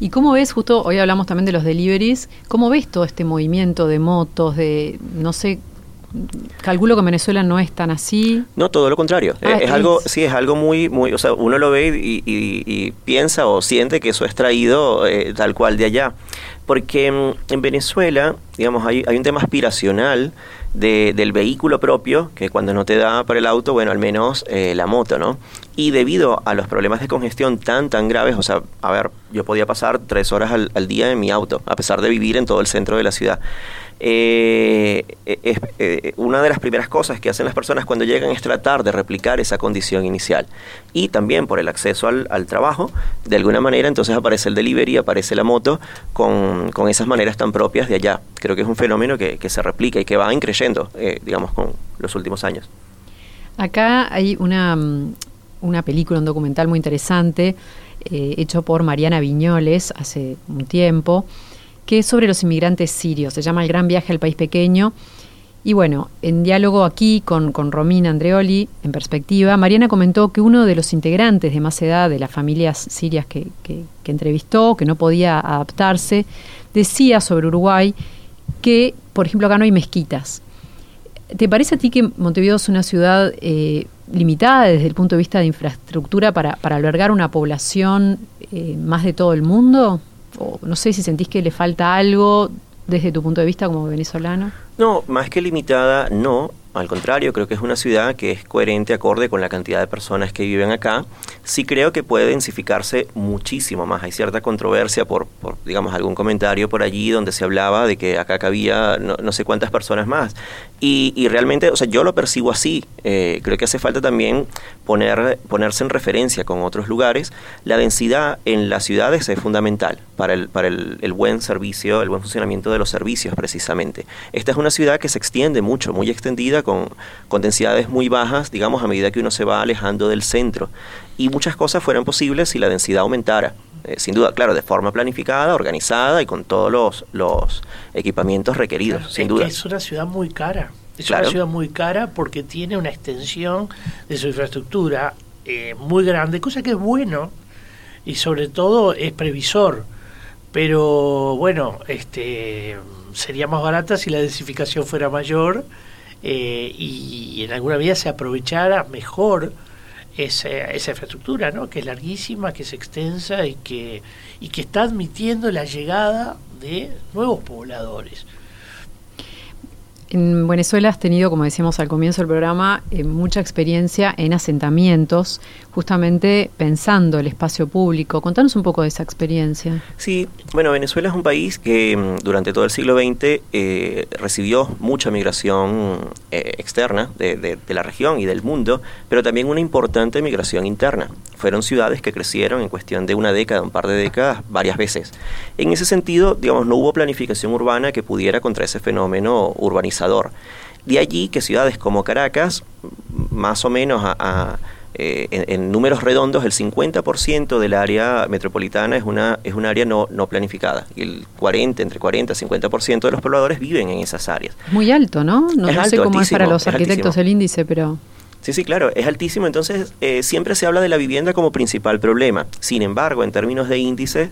¿Y cómo ves, justo hoy hablamos también de los deliveries, cómo ves todo este movimiento de motos, de, no sé, calculo que en Venezuela no es tan así. No, todo lo contrario. Ah, es, es, algo, sí, es algo muy, muy, o sea, uno lo ve y, y, y piensa o siente que eso es traído eh, tal cual de allá. Porque mm, en Venezuela, digamos, hay, hay un tema aspiracional de, del vehículo propio, que cuando no te da para el auto, bueno, al menos eh, la moto, ¿no? Y debido a los problemas de congestión tan, tan graves, o sea, a ver, yo podía pasar tres horas al, al día en mi auto, a pesar de vivir en todo el centro de la ciudad. Eh, es, eh, una de las primeras cosas que hacen las personas cuando llegan es tratar de replicar esa condición inicial. Y también por el acceso al, trabajo, de alguna manera entonces aparece el delivery, aparece la moto con, con esas maneras tan propias de allá. Creo que es un fenómeno que, que se replica y que va increyendo, eh, digamos, con los últimos años. Acá hay una, una película, un documental muy interesante, hecho por Mariana Viñoles hace un tiempo, que es sobre los inmigrantes sirios. Se llama El Gran Viaje al País Pequeño. Y bueno, en diálogo aquí con, con Romina Andreoli, en perspectiva, Mariana comentó que uno de los integrantes de más edad de las familias sirias que, entrevistó, que no podía adaptarse, decía sobre Uruguay que, por ejemplo, acá no hay mezquitas. ¿Te parece a ti que Montevideo es una ciudad eh, limitada desde el punto de vista de infraestructura para, para albergar una población eh, más de todo el mundo? O no sé si sentís que le falta algo desde tu punto de vista como venezolano. No, más que limitada, no. Al contrario, creo que es una ciudad que es coherente, acorde con la cantidad de personas que viven acá. Sí creo que puede densificarse muchísimo más. Hay cierta controversia por, digamos, algún comentario por allí donde se hablaba de que acá cabía no, no sé cuántas personas más. Y, y, realmente, o sea, yo lo percibo así. Eh, creo que hace falta también poner, ponerse en referencia con otros lugares. La densidad en las ciudades es fundamental para el, para el, el buen servicio, el buen funcionamiento de los servicios, precisamente. Esta es una ciudad que se extiende mucho, muy extendida con, con, densidades muy bajas, digamos, a medida que uno se va alejando del centro. Y muchas cosas fueran posibles si la densidad aumentara. Eh, sin duda, claro, de forma planificada, organizada y con todos los, los equipamientos requeridos, claro, sin es duda. es una ciudad muy cara. Es claro. una ciudad muy cara porque tiene una extensión de su infraestructura eh, muy grande, cosa que es bueno y sobre todo es previsor. Pero bueno, este sería más barata si la densificación fuera mayor eh, y en alguna medida se aprovechara mejor esa, esa infraestructura, ¿no? que es larguísima, que es extensa y que, y que está admitiendo la llegada de nuevos pobladores. En Venezuela has tenido, como decíamos al comienzo del programa, eh, mucha experiencia en asentamientos, justamente pensando el espacio público. Contanos un poco de esa experiencia. Sí, bueno, Venezuela es un país que mm, durante todo el siglo XX eh, recibió mucha migración eh, externa de, de, la región y del mundo, pero también una importante migración interna. Fueron ciudades que crecieron en cuestión de una década, un par de décadas, varias veces. En ese sentido, digamos, no hubo planificación urbana que pudiera contra ese fenómeno urbanizado de allí que ciudades como Caracas, más o menos a, eh, en, números redondos, el 50% del área metropolitana es una es un área no, no planificada. Y el 40, entre 40 y 50% de los pobladores viven en esas áreas. Muy alto, ¿no? No, sé cómo es para los arquitectos el índice, pero... Sí, sí, claro, es altísimo. Entonces, eh, siempre se habla de la vivienda como principal problema. Sin embargo, en términos de índice,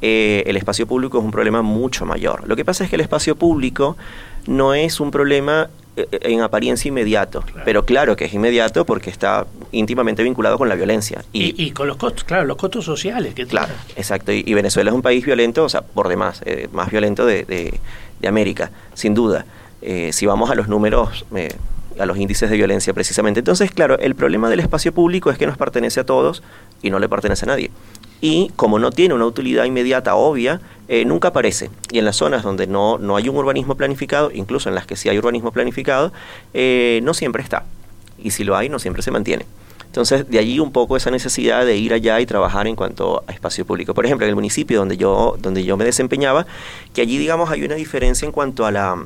eh, el espacio público es un problema mucho mayor. Lo que pasa es que el espacio público no es un problema eh, en apariencia inmediato, pero claro que es inmediato porque está íntimamente vinculado con la violencia. Y, con los costos, claro, los costos sociales que Claro, exacto. Y, Venezuela es un país violento, o sea, por demás, eh, más violento de, de, América, sin duda. Eh, si vamos a los números, a los índices de violencia precisamente. Entonces, claro, el problema del espacio público es que nos pertenece a todos y no le pertenece a nadie y como no tiene una utilidad inmediata obvia, eh, nunca aparece. Y en las zonas donde no, no hay un urbanismo planificado, incluso en las que sí hay urbanismo planificado, eh, no siempre está. Y si lo hay, no siempre se mantiene. Entonces, de allí un poco esa necesidad de ir allá y trabajar en cuanto a espacio público. Por ejemplo, en el municipio donde yo, donde yo me desempeñaba, que allí, digamos, hay una diferencia en cuanto a la,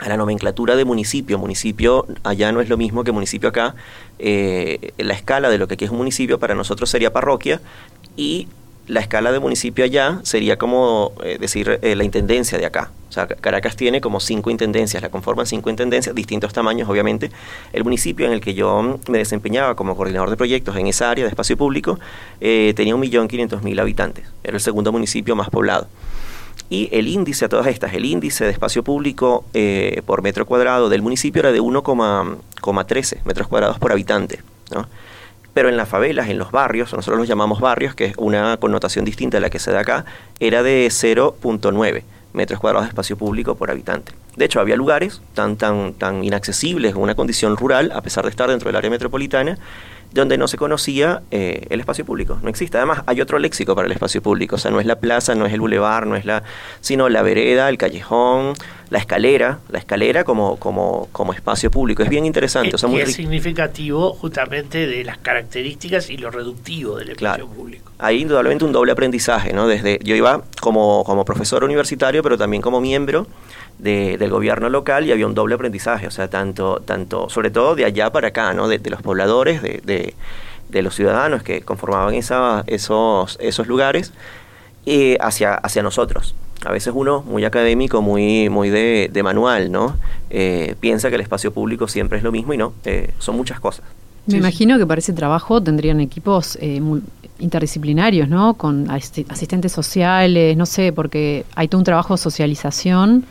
a la nomenclatura de municipio. Municipio allá no es lo mismo que municipio acá. Eh, la escala de lo que aquí es un municipio para nosotros sería parroquia y la escala de municipio allá sería como eh, decir eh, la intendencia de acá. O sea, Caracas tiene como cinco intendencias, la conforman cinco intendencias, distintos tamaños, obviamente. El municipio en el que yo me desempeñaba como coordinador de proyectos en esa área de espacio público eh, tenía un millón quinientos mil habitantes. Era el segundo municipio más poblado. Y el índice a todas estas, el índice de espacio público por metro cuadrado del municipio era de 1,13 metros cuadrados por habitante. ¿no? pero en las favelas, en los barrios, nosotros los llamamos barrios, que es una connotación distinta a la que se da acá, era de 0.9 metros cuadrados de espacio público por habitante. De hecho, había lugares tan, tan, tan inaccesibles, una condición rural, a pesar de estar dentro del área metropolitana, donde no se conocía eh, el espacio público. No existe. Además, hay otro léxico para el espacio público. O sea, no es la plaza, no es el bulevar, no es la. sino la vereda, el callejón, la escalera, la escalera como, como, como espacio público. Es bien interesante. Es, o es significativo justamente de las características y lo reductivo del espacio público. Hay indudablemente un doble aprendizaje, ¿no? Desde, yo iba como, como profesor universitario, pero también como miembro del gobierno local y había un doble aprendizaje, o sea, tanto, tanto sobre todo de allá para acá, ¿no? de, los pobladores, de, de, los ciudadanos que conformaban esa, esos, esos lugares, y hacia, hacia nosotros. A veces uno, muy académico, muy, muy de, manual, ¿no? Eh, piensa que el espacio público siempre es lo mismo y no, eh, son muchas cosas. Me imagino que para ese trabajo tendrían equipos eh, interdisciplinarios, ¿no? Con asistentes sociales, no sé, porque hay todo un trabajo de socialización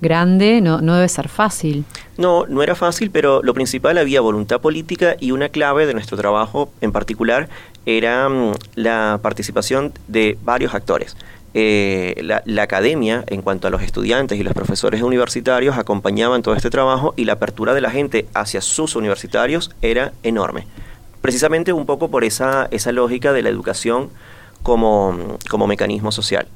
grande, no, no debe ser fácil. No, no era fácil, pero lo principal había voluntad política y una clave de nuestro trabajo en particular era mm, la participación de varios actores. Eh, la, la, academia, en cuanto a los estudiantes y los profesores universitarios, acompañaban todo este trabajo y la apertura de la gente hacia sus universitarios era enorme. Precisamente un poco por esa, esa lógica de la educación como, como mecanismo social.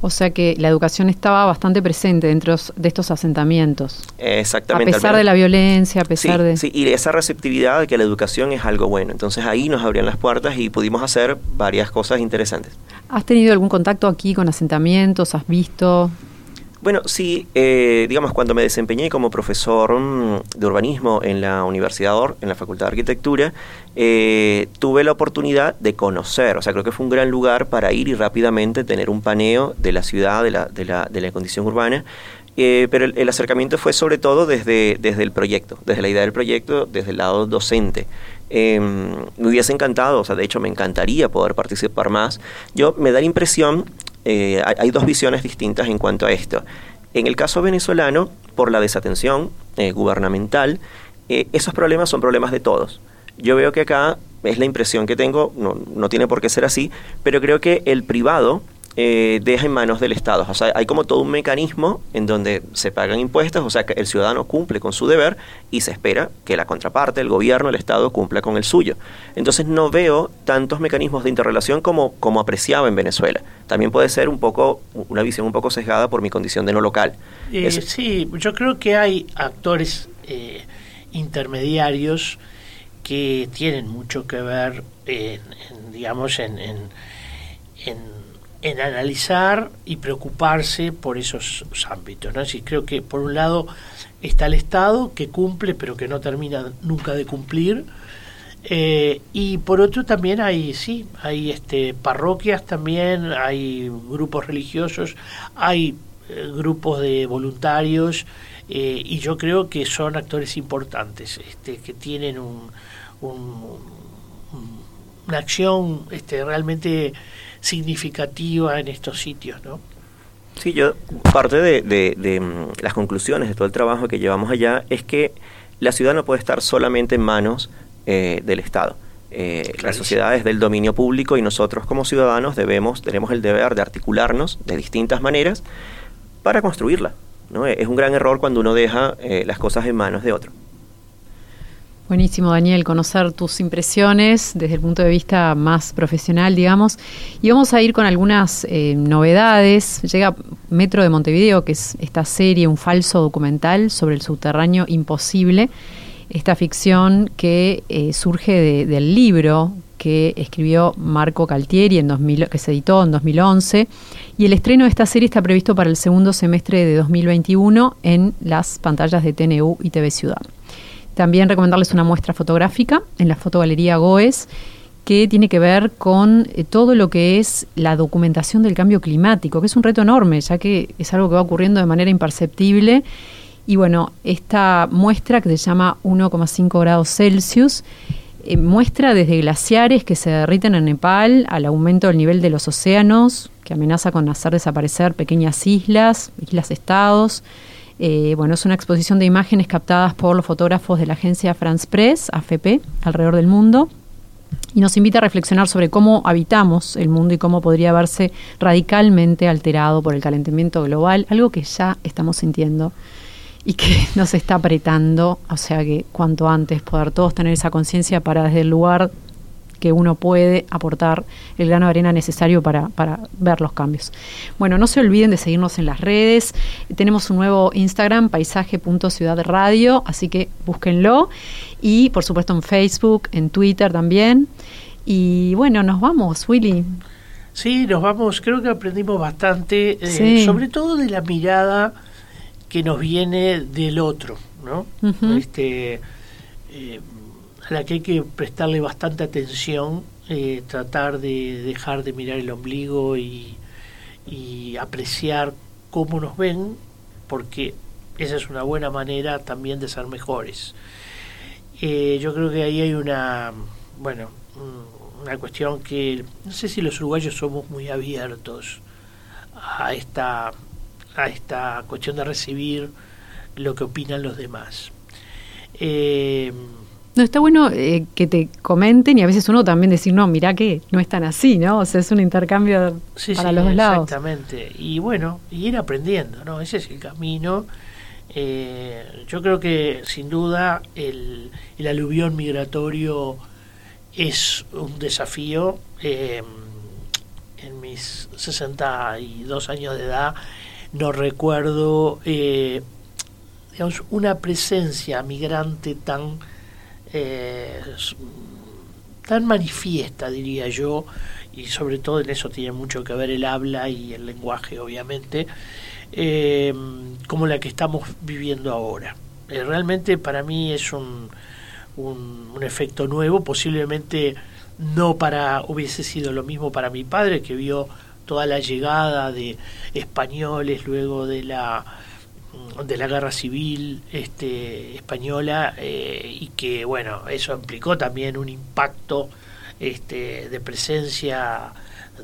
O sea que la educación estaba bastante presente dentro de estos asentamientos. Exactamente. A pesar de la violencia, a pesar de... Sí, y esa receptividad de que la educación es algo bueno. Entonces ahí nos abrían las puertas y pudimos hacer varias cosas interesantes. ¿Has tenido algún contacto aquí con asentamientos? ¿Has visto? Bueno, sí, eh, digamos, cuando me desempeñé como profesor mm, de urbanismo en la Universidad OR, en la Facultad de Arquitectura, eh, tuve la oportunidad de conocer, o sea, creo que fue un gran lugar para ir y rápidamente tener un paneo de la ciudad, de la, de la, de la condición urbana, eh, pero el, acercamiento fue sobre todo desde, desde el proyecto, desde la idea del proyecto, desde el lado docente. Em, me hubiese encantado, o sea, de hecho me encantaría poder participar más. Yo me da la impresión eh, hay, dos visiones distintas en cuanto a esto. En el caso venezolano, por la desatención eh, gubernamental, eh, esos problemas son problemas de todos. Yo veo que acá es la impresión que tengo, no, no tiene por qué ser así, pero creo que el privado eh, deja en manos del Estado. O sea, hay como todo un mecanismo en donde se pagan impuestos, o sea, que el ciudadano cumple con su deber y se espera que la contraparte, el gobierno, el Estado, cumpla con el suyo. Entonces no veo tantos mecanismos de interrelación como, como apreciaba en Venezuela. También puede ser un poco, una visión un poco sesgada por mi condición de no local. Eh, sí, yo creo que hay actores eh, intermediarios que tienen mucho que ver, en, digamos, en, en, en, analizar y preocuparse por esos, ámbitos. ¿no? Así, creo que por un lado está el Estado que cumple pero que no termina nunca de cumplir. Eh, y por otro también hay, sí, hay este, parroquias también, hay grupos religiosos, hay eh, grupos de voluntarios eh, y yo creo que son actores importantes, este, que tienen un, una acción este, realmente significativa en estos sitios, ¿no? Sí, yo parte de, de, mm, las conclusiones de todo el trabajo que llevamos allá es que la ciudad no puede estar solamente en manos eh, del Estado. Eh, la sociedad es del dominio público y nosotros como ciudadanos debemos, tenemos el deber de articularnos de distintas maneras para construirla. ¿no? Es un gran error cuando uno deja eh, las cosas en manos de otro. Buenísimo, Daniel, conocer tus impresiones desde el punto de vista más profesional, digamos. Y vamos a ir con algunas eh, novedades. Llega Metro de Montevideo, que es esta serie, un falso documental sobre el subterráneo imposible. Esta ficción que eh, surge del libro que escribió Marco Caltieri, en 2000, que se editó en 2011. Y el estreno de esta serie está previsto para el segundo semestre de 2021 en las pantallas de TNU y TV Ciudad. También recomendarles una muestra fotográfica en la fotogalería Goes que tiene que ver con eh, todo lo que es la documentación del cambio climático, que es un reto enorme, ya que es algo que va ocurriendo de manera imperceptible. Y bueno, esta muestra que se llama 1,5 grados Celsius eh, muestra desde glaciares que se derriten en Nepal al aumento del nivel de los océanos, que amenaza con hacer desaparecer pequeñas islas, islas-estados, eh, bueno, es una exposición de imágenes captadas por los fotógrafos de la agencia France Press, AFP, alrededor del mundo, y nos invita a reflexionar sobre cómo habitamos el mundo y cómo podría verse radicalmente alterado por el calentamiento global, algo que ya estamos sintiendo y que <laughs> nos está apretando, o sea que cuanto antes poder todos tener esa conciencia para desde el lugar que uno puede aportar el grano de arena necesario para, para ver los cambios. Bueno, no se olviden de seguirnos en las redes. Tenemos un nuevo Instagram, paisaje.ciudadradio, así que búsquenlo. Y por supuesto en Facebook, en Twitter también. Y bueno, nos vamos, Willy. Sí, nos vamos. Creo que aprendimos bastante, eh, sobre todo de la mirada que nos viene del otro, ¿no? Este. Eh, a la que hay que prestarle bastante atención, eh, tratar de dejar de mirar el ombligo y, apreciar cómo nos ven, porque esa es una buena manera también de ser mejores. Eh, yo creo que ahí hay una, bueno, una cuestión que no sé si los uruguayos somos muy abiertos a esta, a esta cuestión de recibir lo que opinan los demás. Eh, no, está bueno eh, que te comenten y a veces uno también decir, no, mira que no es tan así, ¿no? O sea, es un intercambio para los dos lados. Exactamente. Y bueno, y ir aprendiendo, ¿no? Ese es el camino. Eh, yo creo que sin duda el, el aluvión migratorio es un desafío. Eh, en mis 62 años de edad no recuerdo, digamos, una presencia migrante tan eh, tan manifiesta, diría yo, y sobre todo en eso tiene mucho que ver el habla y el lenguaje, obviamente, eh, como la que estamos viviendo ahora. Eh, realmente para mí es un, un, un, efecto nuevo, posiblemente no para hubiese sido lo mismo para mi padre, que vio toda la llegada de españoles luego de la de la guerra civil este, española eh, y que bueno eso implicó también un impacto este, de presencia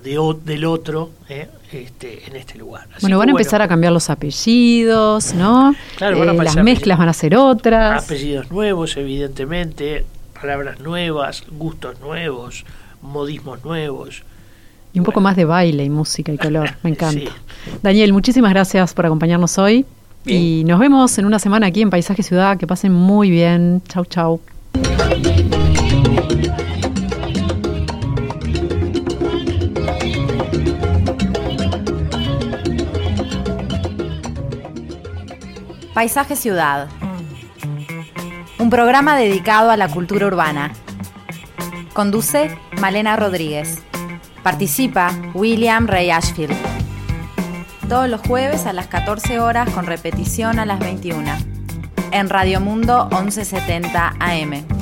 de, del otro ¿eh? este, en este lugar. bueno, van a empezar a cambiar los apellidos, ¿no? Claro, eh, las mezclas van a ser otras. Apellidos nuevos, evidentemente, palabras nuevas, gustos nuevos, modismos nuevos. Y un poco más de baile y música y color, me <laughs> encanta. Daniel, muchísimas gracias por acompañarnos hoy. Y nos vemos en una semana aquí en Paisaje Ciudad. Que pasen muy bien. Chau, chau. Paisaje Ciudad. Un programa dedicado a la cultura urbana. Conduce Malena Rodríguez. Participa William Ray Ashfield. Todos los jueves a las 14 horas con repetición a las 21. En Radio Mundo 1170 AM.